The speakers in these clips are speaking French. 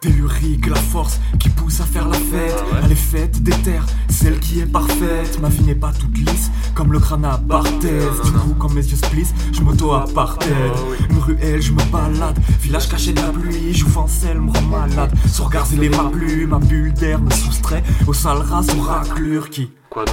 Tellurique, la force qui pousse à faire la fête. Elle est faite des terres, celle qui est parfaite. Ma vie n'est pas toute lisse, comme le crâne à Barthès. Du coup, quand mes yeux se plissent, je m'auto apartheid. Une ruelle, je me balade. Village caché de la pluie, jouvencelle me rend malade. Son regard, il est ma plume, ma bulle d'air me soustrait au sale ras, aux raclures qui. Quoi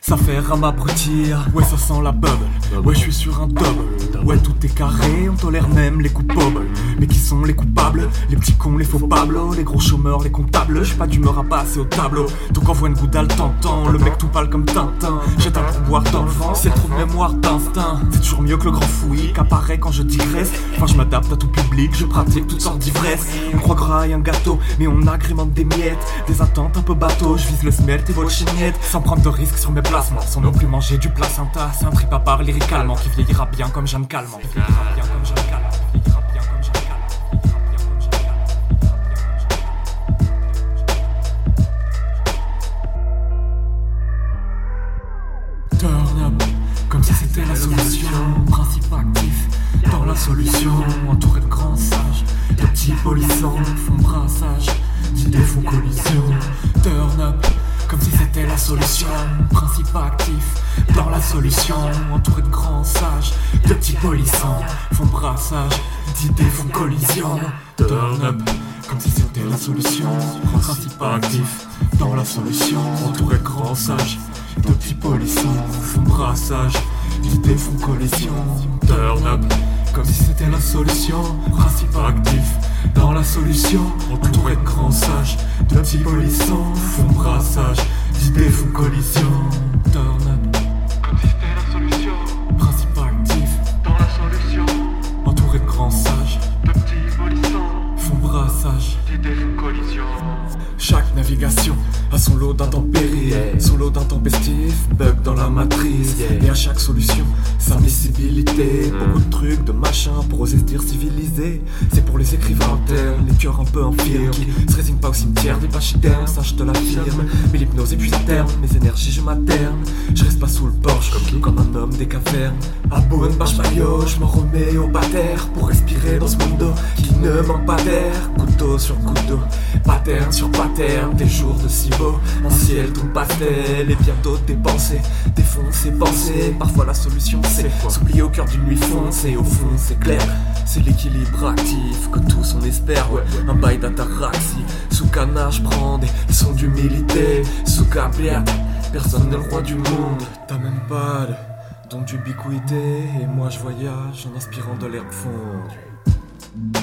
Ça fait à m'abrutir, ouais ça sent la bubble Ouais je suis sur un double, ouais tout est carré On tolère même les coupables. Mais qui sont les coupables? Les petits cons, les faux pablos Les gros chômeurs, les comptables. J'ai pas d'humeur à passer au tableau. Donc envoie une goudale t'entends Le mec tout pâle comme Tintin. Jette un pourboire dans le vent C'est trop de mémoire d'instinct. C'est toujours mieux que le grand fouillis Qu'apparaît quand je digresse. Enfin je m'adapte à tout public Je pratique toutes sortes d'ivresse. On croit graille un gâteau Mais on agrémente des miettes. Des attentes un peu bateau Je vise le smelt et vos chignettes Sans prendre de risques sur mes placements Sans non plus manger du placenta. C'est un trip à part lyricalement Qui vieillira bien comme Jeanne Calment Turn up, comme si c'était la solution. Principe actif dans la solution. Entouré de grands sages, de petits polissants font brassage, d'idées font collision. Turn up, comme si c'était la solution. Principe actif dans la solution. Entouré de grands sages, de petits polissants font brassage, d'idées font collision. Turn up, comme si c'était la solution. Principe actif dans la solution. Entouré de grands sages, de petits polissants font brassage, d'idées font collision. Turn up, comme si c'était la solution. Principe solution. Entouré de grands sages, de petits polissants font brassage, d'idées font collision. Turn up, c'était la solution principe actif dans la solution. entouré de grands sages, De petits polissants, font brassage. d'idées font collision. Chaque navigation a son lot d'intempéries, son lot d'intempestifs, bug dans la matrice. Et à chaque solution, sa miscibilité. Beaucoup de trucs, de machins pour oser se dire civilisé. C'est pour les écrivains internes, les cœurs un peu infirmes qui se résignent pas au cimetière des pachydermes. Ça, je te l'affirme. Mais l'hypnose épuise à terme, mes énergies, je m'aterne. Je reste pas sous le porche comme, comme un homme des cavernes. À bonne maillot, je me remets au pater pour respirer dans ce monde qui ne manque pas d'air. Couteau sur couteau, pattern sur pattern, des jours de si beau, un ciel tout pastel et bientôt des pensées, défoncer pensées. Parfois la solution c'est s'oublier au cœur d'une nuit foncée. Au fond c'est clair, c'est l'équilibre actif que tous on espère. Ouais, un bail d'ataraxie, sous canard prends des leçons d'humilité, sous cablière. Personne n'est le roi du monde, t'as même pas de don d'ubiquité. Et moi je voyage en inspirant de l'herbe fondue.